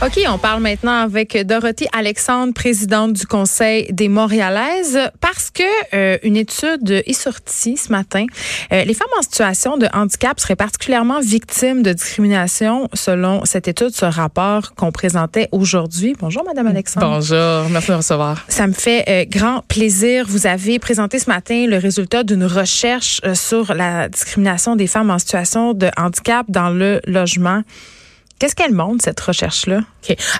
OK, on parle maintenant avec Dorothy Alexandre, présidente du Conseil des Montréalaises, parce que euh, une étude est sortie ce matin. Euh, les femmes en situation de handicap seraient particulièrement victimes de discrimination selon cette étude, ce rapport qu'on présentait aujourd'hui. Bonjour, Madame Alexandre. Bonjour, merci de me recevoir. Ça me fait euh, grand plaisir. Vous avez présenté ce matin le résultat d'une recherche sur la discrimination des femmes en situation de handicap dans le logement. Qu'est-ce qu'elle montre, cette recherche-là?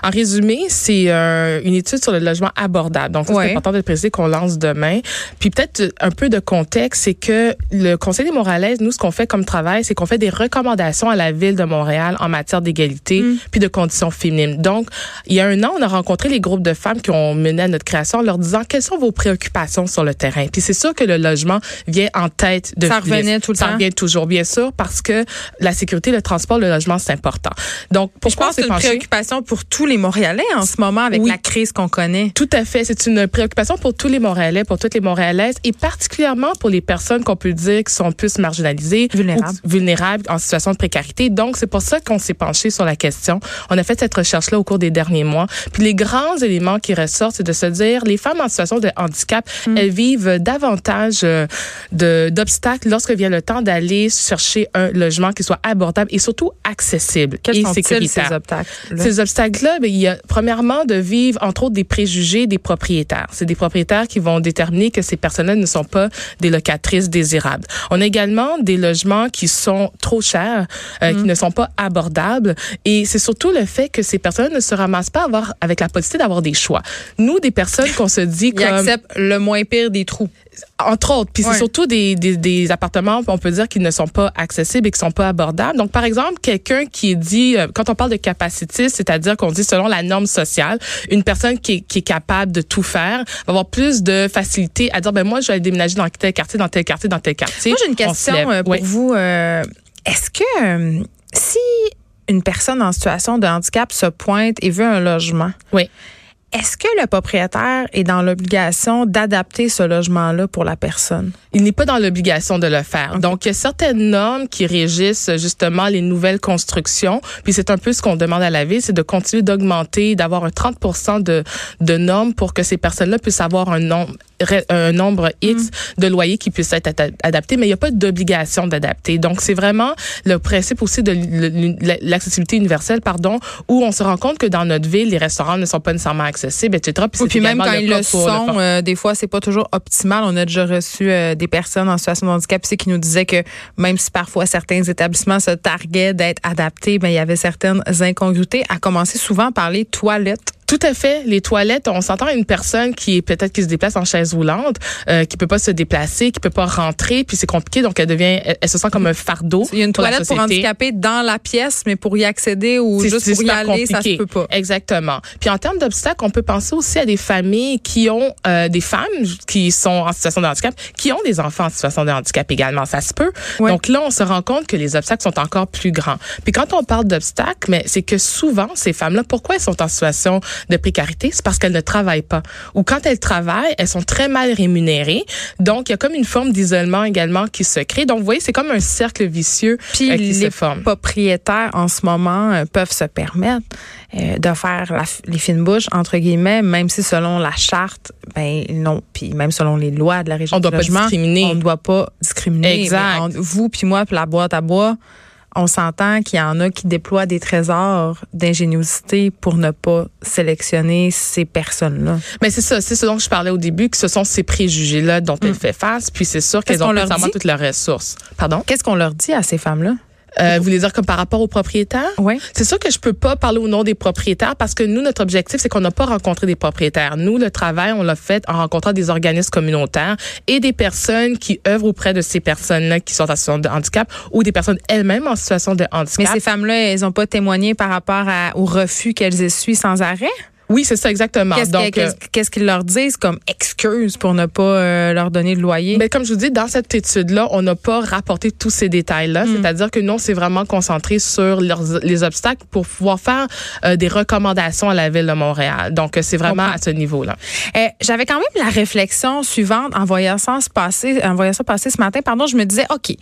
En résumé, c'est euh, une étude sur le logement abordable. Donc, c'est important de préciser qu'on lance demain. Puis peut-être un peu de contexte, c'est que le Conseil des Montréalaises, nous, ce qu'on fait comme travail, c'est qu'on fait des recommandations à la ville de Montréal en matière d'égalité mm. puis de conditions féminines. Donc, il y a un an, on a rencontré les groupes de femmes qui ont mené à notre création en leur disant quelles sont vos préoccupations sur le terrain. Puis c'est sûr que le logement vient en tête de Ça revenait tout le Ça temps. revient toujours, bien sûr, parce que la sécurité, le transport, le logement, c'est important. Donc, pourquoi je pense que c'est une préoccupation pour tous les Montréalais en ce moment avec la crise qu'on connaît. Tout à fait. C'est une préoccupation pour tous les Montréalais, pour toutes les Montréalaises et particulièrement pour les personnes qu'on peut dire qui sont plus marginalisées, vulnérables, vulnérables en situation de précarité. Donc, c'est pour ça qu'on s'est penché sur la question. On a fait cette recherche-là au cours des derniers mois. Puis les grands éléments qui ressortent, c'est de se dire, les femmes en situation de handicap, mm. elles vivent davantage euh, d'obstacles lorsque vient le temps d'aller chercher un logement qui soit abordable et surtout accessible Quels et sécuritaire. Ces obstacles. Ces obstacles-là, ben, il y a premièrement de vivre entre autres des préjugés des propriétaires. C'est des propriétaires qui vont déterminer que ces personnes-là ne sont pas des locatrices désirables. On a également des logements qui sont trop chers, euh, qui mm. ne sont pas abordables, et c'est surtout le fait que ces personnes ne se ramassent pas avoir avec la possibilité d'avoir des choix. Nous, des personnes qu'on se dit comme ils acceptent le moins pire des trous entre autres. Puis c'est surtout des, des, des, appartements, on peut dire, qui ne sont pas accessibles et qui sont pas abordables. Donc, par exemple, quelqu'un qui est dit, euh, quand on parle de capacité, c'est-à-dire qu'on dit selon la norme sociale, une personne qui est, qui est capable de tout faire va avoir plus de facilité à dire, ben moi, je vais déménager dans tel quartier, dans tel quartier, dans tel quartier. Moi, j'ai une question euh, pour vous. Euh, est-ce que si une personne en situation de handicap se pointe et veut un logement, oui est-ce que le propriétaire est dans l'obligation d'adapter ce logement-là pour la personne? Il n'est pas dans l'obligation de le faire. Donc, il y a certaines normes qui régissent justement les nouvelles constructions. Puis c'est un peu ce qu'on demande à la ville, c'est de continuer d'augmenter, d'avoir un 30 de, de normes pour que ces personnes-là puissent avoir un nombre un nombre X mm. de loyers qui puissent être adaptés, mais il n'y a pas d'obligation d'adapter. Donc, c'est vraiment le principe aussi de l'accessibilité universelle, pardon, où on se rend compte que dans notre ville, les restaurants ne sont pas nécessairement accessibles, etc. Puis, puis même quand ils le sont, euh, des fois, c'est pas toujours optimal. On a déjà reçu euh, des personnes en situation de handicap qui nous disaient que même si parfois certains établissements se targuaient d'être adaptés, ben, il y avait certaines incongruités, à commencer souvent par les toilettes. Tout à fait. Les toilettes, on s'entend une personne qui est peut-être qui se déplace en chaise roulante, euh, qui peut pas se déplacer, qui peut pas rentrer, puis c'est compliqué, donc elle devient, elle, se sent comme un fardeau. Il y a une toilette pour handicapés dans la pièce, mais pour y accéder ou juste pour y aller, compliqué. ça se peut pas. Exactement. Puis en termes d'obstacles, on peut penser aussi à des familles qui ont euh, des femmes qui sont en situation de handicap, qui ont des enfants en situation de handicap également. Ça se peut. Donc là, on se rend compte que les obstacles sont encore plus grands. Puis quand on parle d'obstacles, mais c'est que souvent ces femmes-là, pourquoi elles sont en situation de précarité, c'est parce qu'elles ne travaillent pas. Ou quand elles travaillent, elles sont très mal rémunérées. Donc, il y a comme une forme d'isolement également qui se crée. Donc, vous voyez, c'est comme un cercle vicieux Puis euh, qui les se forme. propriétaires, en ce moment, euh, peuvent se permettre euh, de faire la, les fines bouches, entre guillemets, même si selon la charte, ben non, puis même selon les lois de la région on doit pas discriminer. On ne doit pas discriminer. Exact. vous puis moi, puis la boîte à bois, on s'entend qu'il y en a qui déploient des trésors d'ingéniosité pour ne pas sélectionner ces personnes-là. Mais c'est ça, c'est ce dont je parlais au début, que ce sont ces préjugés-là dont elles mm. fait face, puis c'est sûr qu'elles ont pas toutes leurs ressources. Pardon? Qu'est-ce qu'on leur dit à ces femmes-là? Euh, vous voulez dire comme par rapport aux propriétaires? Oui. C'est sûr que je peux pas parler au nom des propriétaires parce que nous, notre objectif, c'est qu'on n'a pas rencontré des propriétaires. Nous, le travail, on l'a fait en rencontrant des organismes communautaires et des personnes qui œuvrent auprès de ces personnes-là qui sont en situation de handicap ou des personnes elles-mêmes en situation de handicap. Mais ces femmes-là, elles n'ont pas témoigné par rapport à, au refus qu'elles essuient sans arrêt? Oui, c'est ça exactement. Qu'est-ce Donc, euh, qu'est-ce qu'ils leur disent comme excuse pour ne pas euh, leur donner de loyer? Mais ben, comme je vous dis, dans cette étude-là, on n'a pas rapporté tous ces détails-là. Hmm. C'est-à-dire que non, c'est vraiment concentré sur les obstacles pour pouvoir faire euh, des recommandations à la ville de Montréal. Donc, c'est vraiment à ce niveau-là. J'avais quand même la réflexion suivante en voyant ça se passer, en voyant ça passer ce matin. Pardon, je me disais, ok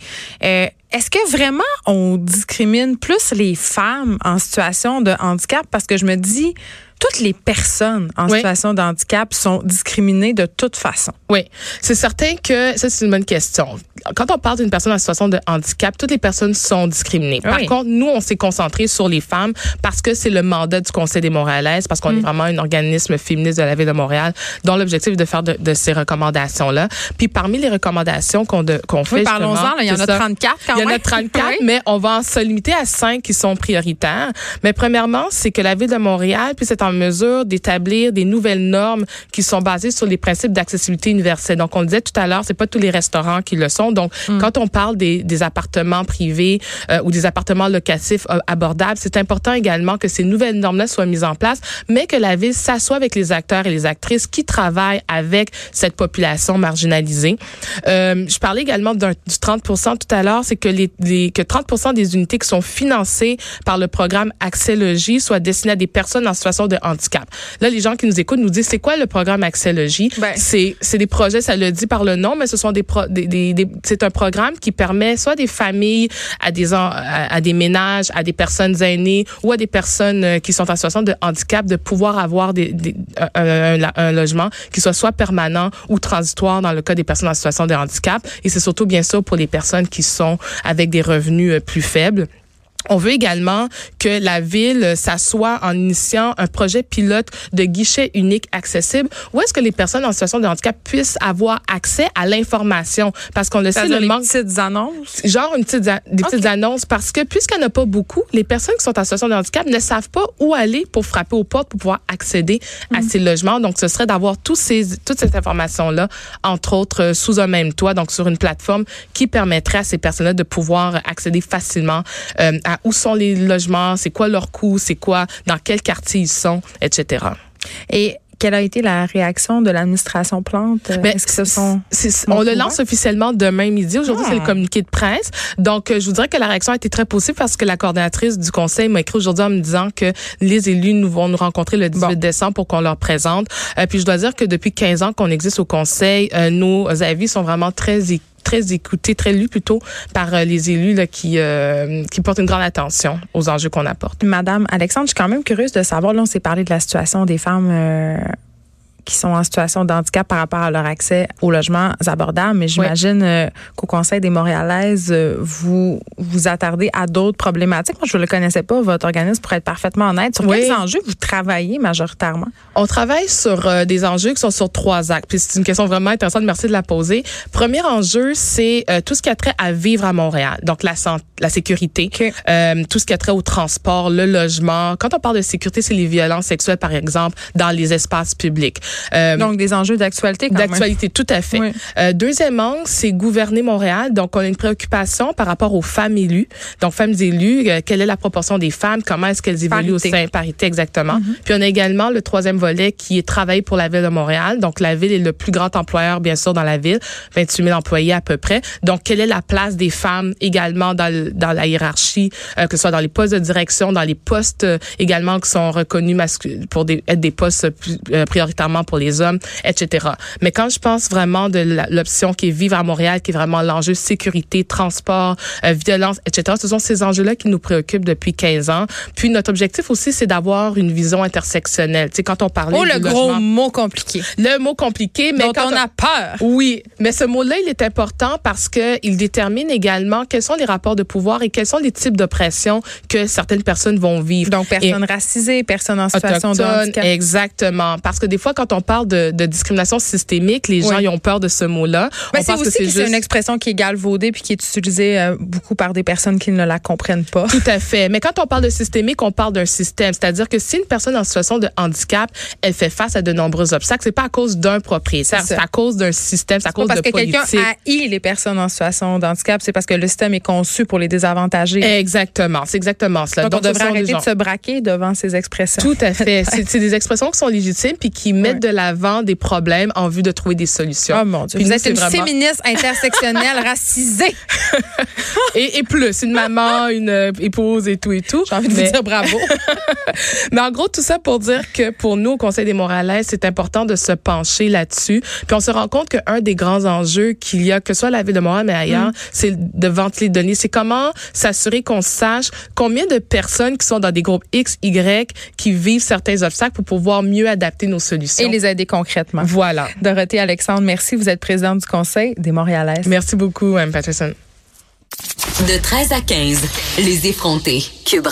est-ce que vraiment on discrimine plus les femmes en situation de handicap? Parce que je me dis, toutes les personnes en situation de handicap sont discriminées de toute façon. Oui, c'est certain que ça, c'est une bonne question. Quand on parle d'une personne en situation de handicap, toutes les personnes sont discriminées. Par contre, nous, on s'est concentré sur les femmes parce que c'est le mandat du Conseil des Montréalaises, parce qu'on est mm. vraiment un organisme féministe de la ville de Montréal dont l'objectif est de faire de, ces recommandations-là. Puis parmi les recommandations qu'on qu'on fait, oui, parlons-en, il y en a 34 quand même. Il y en a 34, mais on va se limiter à cinq qui sont prioritaires. Mais premièrement, c'est que la ville de Montréal puisse être en mesure d'établir des nouvelles normes qui sont basées sur les principes d'accessibilité universelle. Donc, on le disait tout à l'heure, c'est pas tous les restaurants qui le sont. Donc, mm. quand on parle des, des appartements privés euh, ou des appartements locatifs euh, abordables, c'est important également que ces nouvelles normes-là soient mises en place, mais que la ville s'assoie avec les acteurs et les actrices qui travaillent avec cette population marginalisée. Euh, je parlais également du 30% tout à l'heure, c'est que les, les, que 30% des unités qui sont financées par le programme Accès Logis soient destinées à des personnes en situation de handicap. Là, les gens qui nous écoutent nous disent c'est quoi le programme Accès Logis? Ben. C'est c'est des projets, ça le dit par le nom, mais ce sont des, pro, des, des, c'est un programme qui permet soit des familles à des à, à, des ménages, à des personnes aînées ou à des personnes euh, qui sont en situation de handicap de pouvoir avoir un, un, logement qui soit soit permanent ou transitoire dans le cas des personnes en situation de handicap. Et c'est surtout bien sûr pour les personnes qui sont avec des revenus euh, plus faibles. On veut également que la ville s'assoie en initiant un projet pilote de guichet unique accessible. Où est-ce que les personnes en situation de handicap puissent avoir accès à l'information? Parce qu'on le sait le manque petites annonces. Genre une petite des petites annonces parce que puisqu'il n'y en a pas beaucoup les personnes qui sont en situation de handicap ne savent pas où aller pour frapper aux portes pour pouvoir accéder à mm. ces logements. Donc ce serait d'avoir tous ces toutes ces informations là entre autres euh, sous un même toit donc sur une plateforme qui permettrait à ces personnes-là de pouvoir accéder facilement euh, à où sont les logements, c'est quoi leur coût, c'est quoi, dans quel quartier ils sont, etc. Et quelle a été la réaction de l'administration Plante? Ben, Est-ce que ce sont on le lance officiellement demain midi. Aujourd'hui, c'est le ah. communiqué de presse. Donc, euh, je vous dirais que la réaction a été très positive parce que la coordonnatrice du conseil m'a écrit aujourd'hui en me disant que les élus nous vont nous rencontrer le 18 décembre pour qu'on leur présente. Euh, puis, je dois dire que depuis 15 ans qu'on existe au conseil, euh, nos avis sont vraiment très très écouté, très lu plutôt par euh, les élus qui, euh, qui portent une grande attention aux enjeux qu'on apporte. Madame Alexandre, je suis quand même curieuse de savoir, là, on s'est parlé de la situation des femmes euh, qui sont en situation de handicap par rapport à leur accès aux logements abordables. Mais j'imagine euh, qu'au Conseil des Montréalaises, euh, vous vous attardez à d'autres problématiques. Moi, je ne le connaissais pas, votre organisme, pour être parfaitement honnête. Sur quels enjeux vous travaillez majoritairement? On travaille sur euh, des enjeux qui sont sur trois actes. Puis c'est une question vraiment intéressante. Merci de la poser. Premier enjeu, c'est tout ce qui a trait à vivre à Montréal. Donc, la santé, la sécurité, tout ce qui a trait au transport, le logement. Quand on parle de sécurité, c'est les violences sexuelles, par exemple, dans les espaces publics. Euh, donc, des enjeux d'actualité D'actualité, tout à fait. Euh, deuxièmement, c'est gouverner Montréal. Donc, on a une préoccupation par rapport aux femmes élues. Donc, femmes élues, euh, quelle est la proportion des femmes? Comment est-ce qu'elles évoluent au sein? Parité, exactement. Mm-hmm. Puis, on a également le troisième volet qui est travailler pour la ville de Montréal. Donc, la ville est le plus grand employeur, bien sûr, dans la ville. 28 000 employés à peu près. Donc, quelle est la place des femmes également dans, dans la hiérarchie, euh, que ce soit dans les postes de direction, dans les postes également qui sont reconnus pour des, être des postes prioritairement pour les hommes, etc. Mais quand je pense vraiment de l'option qui est vivre à Montréal, qui est vraiment l'enjeu sécurité, transport, euh, violence, etc., ce sont ces enjeux-là qui nous préoccupent depuis 15 ans. Puis notre objectif aussi, c'est d'avoir une vision intersectionnelle. Tu sais, quand on parlait oh, le gros mot compliqué. Le mot compliqué, mais dont quand on a peur. Oui, mais ce mot-là, il est important parce que il détermine également quels sont les rapports de pouvoir et quels sont les types d'oppression que certaines personnes vont vivre. Donc personnes racisées, personnes en situation de handicap. Exactement, parce que des fois, quand on parle de, de discrimination systémique, les gens ils ont peur de ce mot-là. Mais c'est aussi que c'est une expression qui est galvaudée puis qui est utilisée euh, beaucoup par des personnes qui ne la comprennent pas. Tout à fait. Mais quand on parle de systémique, on parle d'un système. C'est-à-dire que si une personne en situation de handicap, elle fait face à de nombreux obstacles, c'est pas à cause d'un propriétaire, c'est à cause d'un système, c'est à cause parce que quelqu'un haït les personnes en situation de handicap, c'est parce que le système est conçu pour les désavantager. Exactement, c'est exactement cela. Donc, on devrait arrêter de se braquer devant ces expressions. Tout à fait. c'est des expressions qui sont légitimes puis qui mettent mettre de l'avant des problèmes en vue de trouver des solutions. Oh mon Dieu, vous êtes une féministe intersectionnelle racisée. et, et, plus, une maman, une euh, épouse et tout et tout. J'ai envie de vous dire bravo. Mais en gros, tout ça pour dire que pour nous, au Conseil des Morales, c'est important de se pencher là-dessus. Puis on se rend compte qu'un des grands enjeux qu'il y a, que ce soit la ville de Montréal, mais ailleurs, mm. c'est de ventiler les données. C'est comment s'assurer qu'on sache combien de personnes qui sont dans des groupes X, Y, qui vivent certains obstacles pour pouvoir mieux adapter nos solutions. Et les aider concrètement. Voilà. Dorothée Alexandre, merci. Vous êtes présidente du Conseil des Montréalaises. Merci beaucoup, Mme Patterson. De 13 à 15, les effrontés. Cube